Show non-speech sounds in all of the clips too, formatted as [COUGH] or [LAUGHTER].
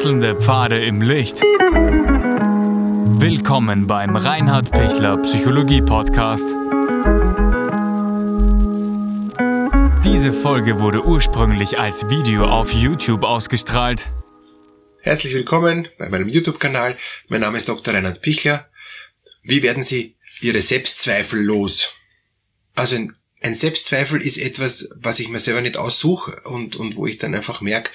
Wechselnde Pfade im Licht. Willkommen beim Reinhard Pichler Psychologie Podcast. Diese Folge wurde ursprünglich als Video auf YouTube ausgestrahlt. Herzlich willkommen bei meinem YouTube-Kanal. Mein Name ist Dr. Reinhard Pichler. Wie werden Sie Ihre Selbstzweifel los? Also ein, Selbstzweifel ist etwas, was ich mir selber nicht aussuche und, und wo ich dann einfach merke,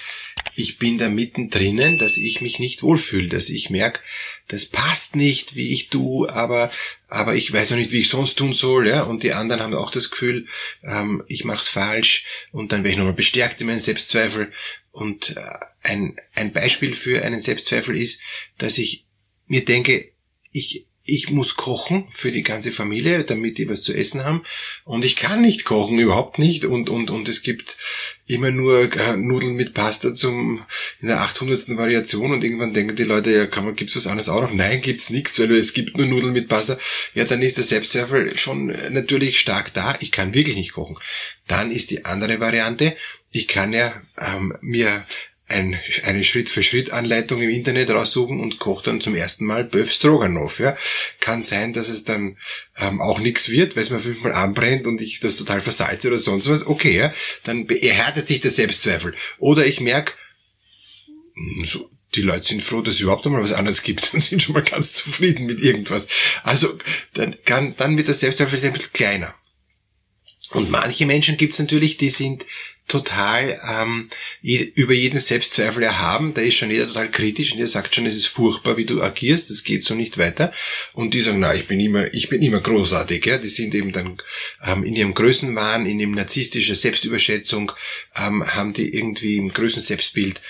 ich bin da mittendrin, dass ich mich nicht wohlfühle, dass ich merke, das passt nicht, wie ich tue, aber, aber ich weiß auch nicht, wie ich sonst tun soll, ja, und die anderen haben auch das Gefühl, ähm, ich mach's falsch und dann werde ich nochmal bestärkt in meinen Selbstzweifel. Und äh, ein, ein Beispiel für einen Selbstzweifel ist, dass ich mir denke, ich, ich muss kochen für die ganze Familie, damit die was zu essen haben. Und ich kann nicht kochen, überhaupt nicht. Und, und, und es gibt immer nur äh, Nudeln mit Pasta zum, in der 800. Variation. Und irgendwann denken die Leute, ja, kann man, gibt's was anderes auch noch? Nein, gibt's nichts, weil es gibt nur Nudeln mit Pasta. Ja, dann ist der Selbstzweifel schon natürlich stark da. Ich kann wirklich nicht kochen. Dann ist die andere Variante. Ich kann ja ähm, mir ein, eine Schritt-für-Schritt-Anleitung im Internet raussuchen und kocht dann zum ersten Mal Böf Stroganoff. Ja. Kann sein, dass es dann ähm, auch nichts wird, weil es mir fünfmal anbrennt und ich das total versalze oder sonst was. Okay, ja, dann erhärtet sich der Selbstzweifel. Oder ich merke, hm, so, die Leute sind froh, dass es überhaupt einmal was anderes gibt [LAUGHS] und sind schon mal ganz zufrieden mit irgendwas. Also dann, kann, dann wird der Selbstzweifel ein bisschen kleiner. Und manche Menschen gibt es natürlich, die sind total ähm, über jeden Selbstzweifel erhaben. Da ist schon jeder total kritisch und der sagt schon, es ist furchtbar, wie du agierst, das geht so nicht weiter. Und die sagen, na, ich bin immer, ich bin immer großartig. Ja? Die sind eben dann ähm, in ihrem Größenwahn, in ihrem narzisstischen Selbstüberschätzung, ähm, haben die irgendwie im größten Selbstbild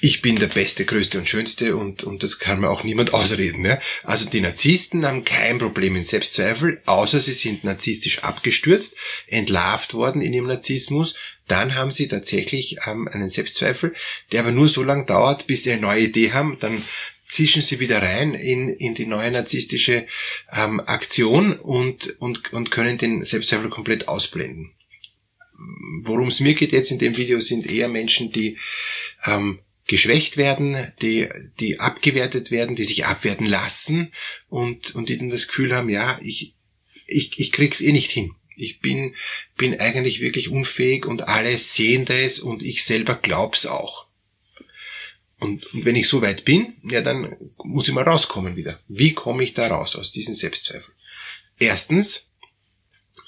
ich bin der Beste, Größte und Schönste und, und das kann mir auch niemand [LAUGHS] ausreden. Ja? Also die Narzissten haben kein Problem in Selbstzweifel, außer sie sind narzisstisch abgestürzt, entlarvt worden in ihrem Narzissmus, dann haben sie tatsächlich ähm, einen Selbstzweifel, der aber nur so lange dauert, bis sie eine neue Idee haben, dann zischen sie wieder rein in, in die neue narzisstische ähm, Aktion und, und, und können den Selbstzweifel komplett ausblenden. Worum es mir geht jetzt in dem Video sind eher Menschen, die ähm, geschwächt werden, die, die abgewertet werden, die sich abwerten lassen und, und die dann das Gefühl haben, ja, ich, ich, ich krieg's eh nicht hin. Ich bin, bin eigentlich wirklich unfähig und alle sehen das und ich selber glaub's auch. Und, und wenn ich so weit bin, ja, dann muss ich mal rauskommen wieder. Wie komme ich da raus aus diesen Selbstzweifeln? Erstens,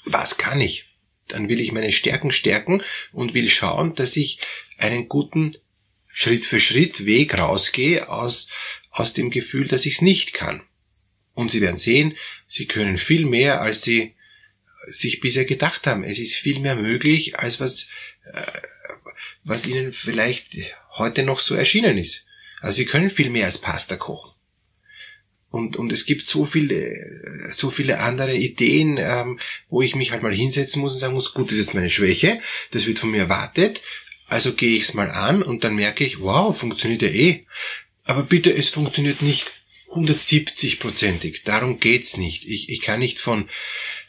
was kann ich? Dann will ich meine Stärken stärken und will schauen, dass ich einen guten Schritt für Schritt Weg rausgehe aus, aus dem Gefühl, dass ich es nicht kann. Und Sie werden sehen, Sie können viel mehr, als Sie sich bisher gedacht haben. Es ist viel mehr möglich, als was, äh, was ihnen vielleicht heute noch so erschienen ist. Also sie können viel mehr als Pasta kochen. Und, und es gibt so viele, so viele andere Ideen, ähm, wo ich mich halt mal hinsetzen muss und sagen muss, gut, das ist jetzt meine Schwäche, das wird von mir erwartet, also gehe ich es mal an und dann merke ich, wow, funktioniert ja eh. Aber bitte, es funktioniert nicht 170-prozentig. Darum geht's nicht. Ich, ich kann nicht von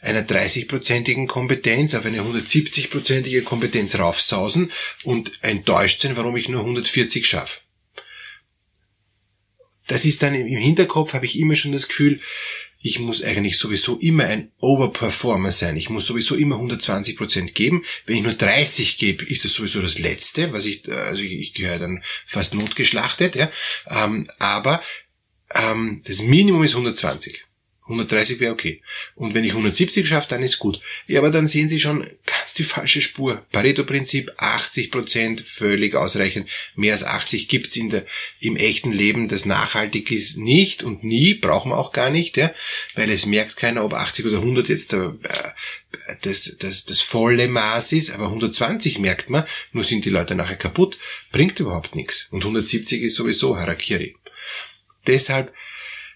einer 30-prozentigen Kompetenz auf eine 170-prozentige Kompetenz raufsausen und enttäuscht sein, warum ich nur 140 schaffe. Das ist dann im Hinterkopf, habe ich immer schon das Gefühl, ich muss eigentlich sowieso immer ein Overperformer sein. Ich muss sowieso immer 120 Prozent geben. Wenn ich nur 30 gebe, ist das sowieso das Letzte, was ich, also ich, ich gehöre dann fast notgeschlachtet, ja. Ähm, aber ähm, das Minimum ist 120. 130 wäre okay. Und wenn ich 170 schaffe, dann ist gut. Ja, aber dann sehen Sie schon ganz die falsche Spur. Pareto-Prinzip, 80% völlig ausreichend. Mehr als 80 gibt's in der, im echten Leben, das nachhaltig ist, nicht und nie, brauchen wir auch gar nicht, ja, weil es merkt keiner, ob 80 oder 100 jetzt äh, das, das, das volle Maß ist, aber 120 merkt man, nur sind die Leute nachher kaputt, bringt überhaupt nichts. Und 170 ist sowieso Harakiri. Deshalb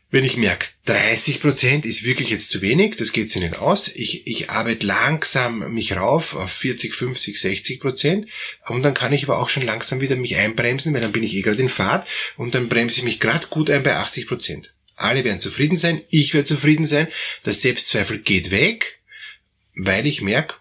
wenn ich merke, 30 Prozent ist wirklich jetzt zu wenig, das geht sich nicht aus. Ich, ich arbeite langsam mich rauf auf 40, 50, 60 Prozent. Und dann kann ich aber auch schon langsam wieder mich einbremsen, weil dann bin ich eh gerade in Fahrt. Und dann bremse ich mich gerade gut ein bei 80 Prozent. Alle werden zufrieden sein, ich werde zufrieden sein, der Selbstzweifel geht weg, weil ich merke,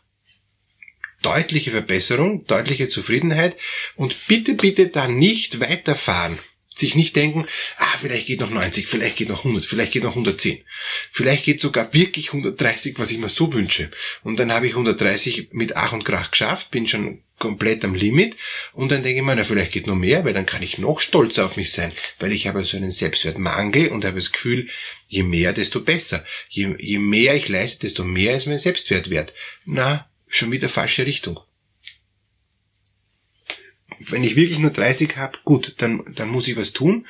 deutliche Verbesserung, deutliche Zufriedenheit. Und bitte, bitte da nicht weiterfahren Sich nicht denken, ah, vielleicht geht noch 90, vielleicht geht noch 100, vielleicht geht noch 110. Vielleicht geht sogar wirklich 130, was ich mir so wünsche. Und dann habe ich 130 mit Ach und Krach geschafft, bin schon komplett am Limit und dann denke ich mir, na, vielleicht geht noch mehr, weil dann kann ich noch stolzer auf mich sein, weil ich habe so einen Selbstwertmangel und habe das Gefühl, je mehr, desto besser. Je, je mehr ich leiste, desto mehr ist mein Selbstwert wert. Na, schon wieder falsche Richtung wenn ich wirklich nur 30 habe, gut, dann, dann muss ich was tun,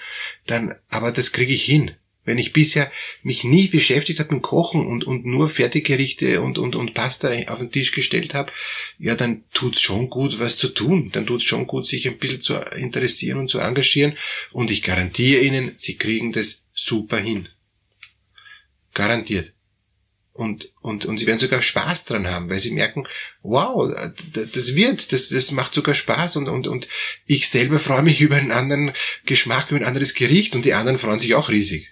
dann, aber das kriege ich hin. Wenn ich bisher mich nie beschäftigt habe mit Kochen und, und nur Fertiggerichte und, und, und Pasta auf den Tisch gestellt habe, ja, dann tut's schon gut, was zu tun. Dann tut's schon gut, sich ein bisschen zu interessieren und zu engagieren. Und ich garantiere Ihnen, Sie kriegen das super hin. Garantiert und, und, und sie werden sogar Spaß dran haben, weil sie merken, wow, das wird, das, das macht sogar Spaß und, und, und ich selber freue mich über einen anderen Geschmack, über ein anderes Gericht und die anderen freuen sich auch riesig.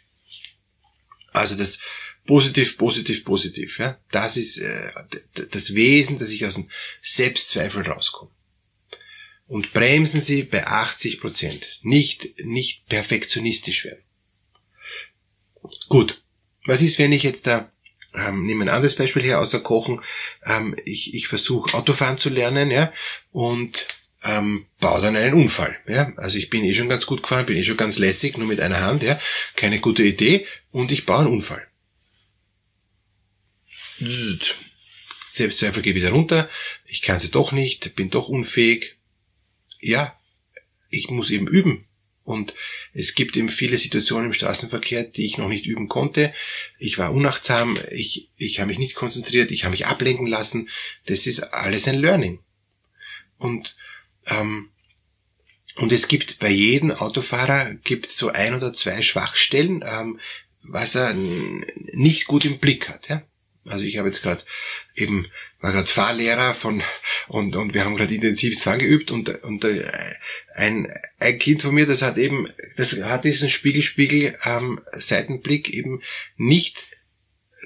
Also das positiv, positiv, positiv, ja, das ist äh, das Wesen, dass ich aus dem Selbstzweifel rauskomme. Und bremsen Sie bei 80 Prozent, nicht, nicht perfektionistisch werden. Gut, was ist, wenn ich jetzt da ähm, nehmen ein anderes Beispiel her außer Kochen. Ähm, ich ich versuche Autofahren zu lernen, ja, und ähm, baue dann einen Unfall. Ja? Also ich bin eh schon ganz gut gefahren, bin eh schon ganz lässig, nur mit einer Hand, ja, keine gute Idee, und ich baue einen Unfall. Selbstzweifel gehe wieder runter, ich kann sie doch nicht, bin doch unfähig. Ja, ich muss eben üben. Und es gibt eben viele Situationen im Straßenverkehr, die ich noch nicht üben konnte. Ich war unachtsam, ich, ich habe mich nicht konzentriert, ich habe mich ablenken lassen. Das ist alles ein Learning. Und, ähm, und es gibt bei jedem Autofahrer gibt so ein oder zwei Schwachstellen, ähm, was er nicht gut im Blick hat. Ja? Also ich habe jetzt gerade eben war gerade Fahrlehrer von und und wir haben gerade intensiv Fahren geübt und und äh, ein ein Kind von mir, das hat eben das hat diesen Spiegelspiegel ähm, Seitenblick eben nicht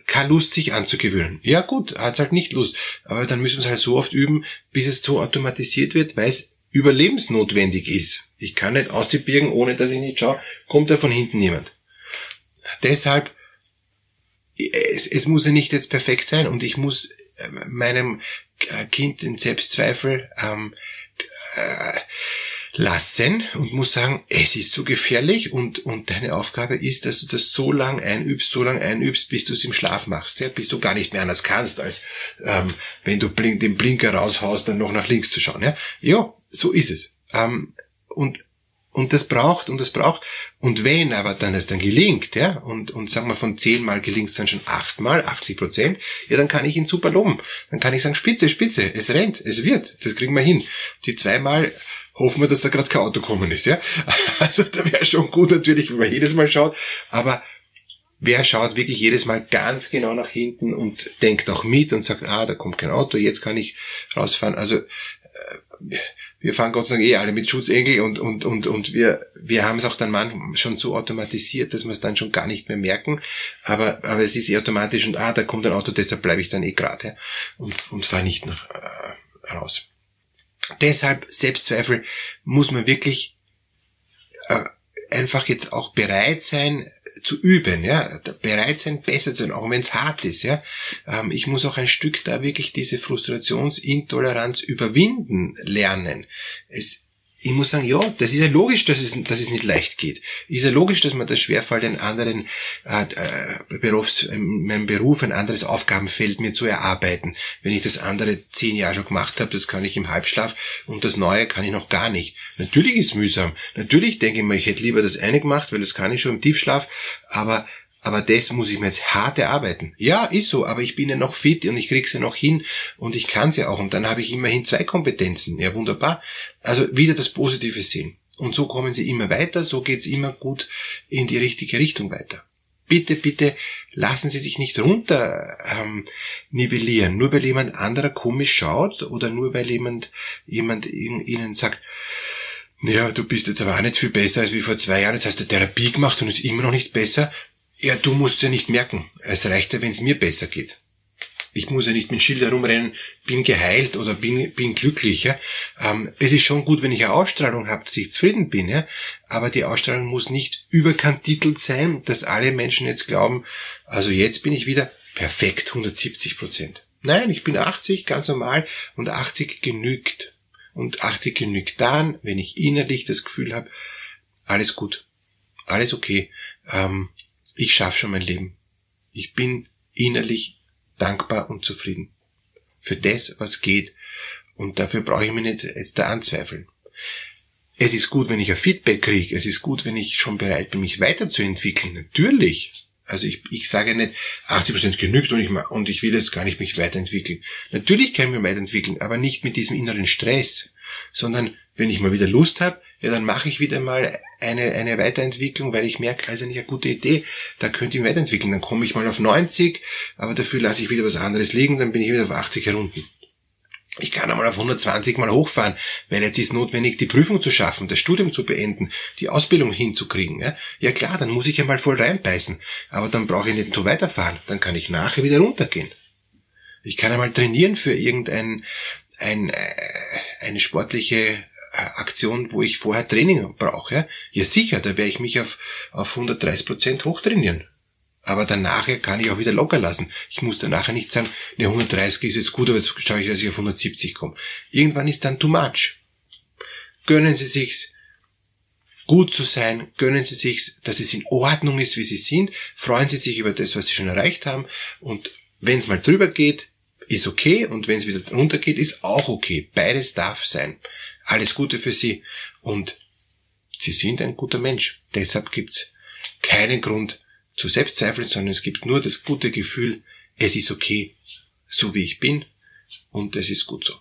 keine Lust sich anzugewöhnen. Ja gut, hat's halt nicht Lust, aber dann müssen wir es halt so oft üben, bis es so automatisiert wird, weil es überlebensnotwendig ist. Ich kann nicht ausbirgen, ohne dass ich nicht schaue, kommt da von hinten jemand. Deshalb es, es muss ja nicht jetzt perfekt sein und ich muss äh, meinem äh, Kind den Selbstzweifel ähm, äh, lassen und muss sagen, es ist zu gefährlich und, und deine Aufgabe ist, dass du das so lang einübst, so lang einübst, bis du es im Schlaf machst, ja, bis du gar nicht mehr anders kannst, als ähm, wenn du blink, den Blinker raushaust, dann noch nach links zu schauen. Ja, ja so ist es. Ähm, und und das braucht und das braucht. Und wenn aber dann es dann gelingt, ja, und, und sagen wir von zehnmal gelingt es dann schon achtmal, 80 Prozent, ja, dann kann ich ihn super loben. Dann kann ich sagen, Spitze, Spitze, es rennt, es wird, das kriegen wir hin. Die zweimal hoffen wir, dass da gerade kein Auto kommen ist, ja. [LAUGHS] Also da wäre schon gut natürlich, wenn man jedes Mal schaut, aber wer schaut wirklich jedes Mal ganz genau nach hinten und denkt auch mit und sagt, ah, da kommt kein Auto, jetzt kann ich rausfahren. Also äh, wir fahren Gott sei Dank eh alle mit Schutzengel und, und, und, und wir, wir haben es auch dann manchmal schon so automatisiert, dass wir es dann schon gar nicht mehr merken. Aber, aber es ist eh automatisch und ah, da kommt ein Auto, deshalb bleibe ich dann eh gerade und, und fahre nicht nach, äh, raus. Deshalb Selbstzweifel muss man wirklich äh, einfach jetzt auch bereit sein, zu üben, ja, bereit sein, besser zu sein, auch wenn es hart ist, ja. Ähm, ich muss auch ein Stück da wirklich diese Frustrationsintoleranz überwinden lernen. Es, ich muss sagen, ja, das ist ja logisch, dass es, dass es nicht leicht geht. Ist ja logisch, dass man das schwerfällt, einen anderen äh, äh, Berufs, in meinem Beruf ein anderes Aufgabenfeld mir zu erarbeiten. Wenn ich das andere zehn Jahre schon gemacht habe, das kann ich im Halbschlaf und das Neue kann ich noch gar nicht. Natürlich ist es mühsam. Natürlich denke ich mir, ich hätte lieber das eine gemacht, weil das kann ich schon im Tiefschlaf, aber aber das muss ich mir jetzt hart erarbeiten. Ja, ist so, aber ich bin ja noch fit und ich krieg's ja noch hin und ich kann's ja auch und dann habe ich immerhin zwei Kompetenzen. Ja, wunderbar. Also wieder das Positive sehen. Und so kommen sie immer weiter, so geht's immer gut in die richtige Richtung weiter. Bitte, bitte lassen Sie sich nicht runter ähm, nivellieren, nur weil jemand anderer komisch schaut oder nur weil jemand, jemand Ihnen sagt, ja, du bist jetzt aber auch nicht viel besser als wie vor zwei Jahren, jetzt hast du Therapie gemacht und ist immer noch nicht besser. Ja, du musst ja nicht merken. Es reicht ja, wenn es mir besser geht. ich muss ja nicht mit Schild herumrennen, bin geheilt oder bin, bin glücklich. Ja? Ähm, es ist schon gut, wenn ich eine Ausstrahlung habe, dass ich zufrieden bin, ja? aber die Ausstrahlung muss nicht überkantitelt sein, dass alle Menschen jetzt glauben, also jetzt bin ich wieder perfekt 170 Prozent. Nein, ich bin 80, ganz normal, und 80 genügt. Und 80 genügt dann, wenn ich innerlich das Gefühl habe, alles gut, alles okay, ähm, ich schaffe schon mein Leben. Ich bin innerlich dankbar und zufrieden. Für das, was geht. Und dafür brauche ich mich nicht jetzt da anzweifeln. Es ist gut, wenn ich ein Feedback kriege. Es ist gut, wenn ich schon bereit bin, mich weiterzuentwickeln. Natürlich. Also ich, ich sage nicht, 80% genügt und ich, und ich will jetzt gar nicht mich weiterentwickeln. Natürlich kann ich mich weiterentwickeln, aber nicht mit diesem inneren Stress, sondern wenn ich mal wieder Lust habe, ja, dann mache ich wieder mal eine, eine Weiterentwicklung, weil ich merke, also nicht eine gute Idee, da könnte ich weiterentwickeln. Dann komme ich mal auf 90, aber dafür lasse ich wieder was anderes liegen, dann bin ich wieder auf 80 herunten. Ich kann einmal auf 120 mal hochfahren, weil jetzt ist notwendig, die Prüfung zu schaffen, das Studium zu beenden, die Ausbildung hinzukriegen. Ja, ja klar, dann muss ich einmal voll reinbeißen, aber dann brauche ich nicht so weiterfahren, dann kann ich nachher wieder runtergehen. Ich kann einmal trainieren für irgendein ein, äh, eine sportliche Aktion, wo ich vorher Training brauche. Ja, sicher, da werde ich mich auf, auf 130 Prozent hochtrainieren. Aber danach kann ich auch wieder locker lassen. Ich muss dann nachher nicht sagen, ne, 130 ist jetzt gut, aber jetzt schaue ich, dass ich auf 170 komme. Irgendwann ist dann too much. Gönnen Sie sich's, gut zu sein, gönnen Sie sich's, dass es in Ordnung ist, wie Sie sind, freuen Sie sich über das, was Sie schon erreicht haben und wenn es mal drüber geht, ist okay und wenn es wieder runter geht, ist auch okay. Beides darf sein. Alles Gute für Sie und Sie sind ein guter Mensch. Deshalb gibt's keinen Grund zu Selbstzweifeln, sondern es gibt nur das gute Gefühl, es ist okay, so wie ich bin und es ist gut so.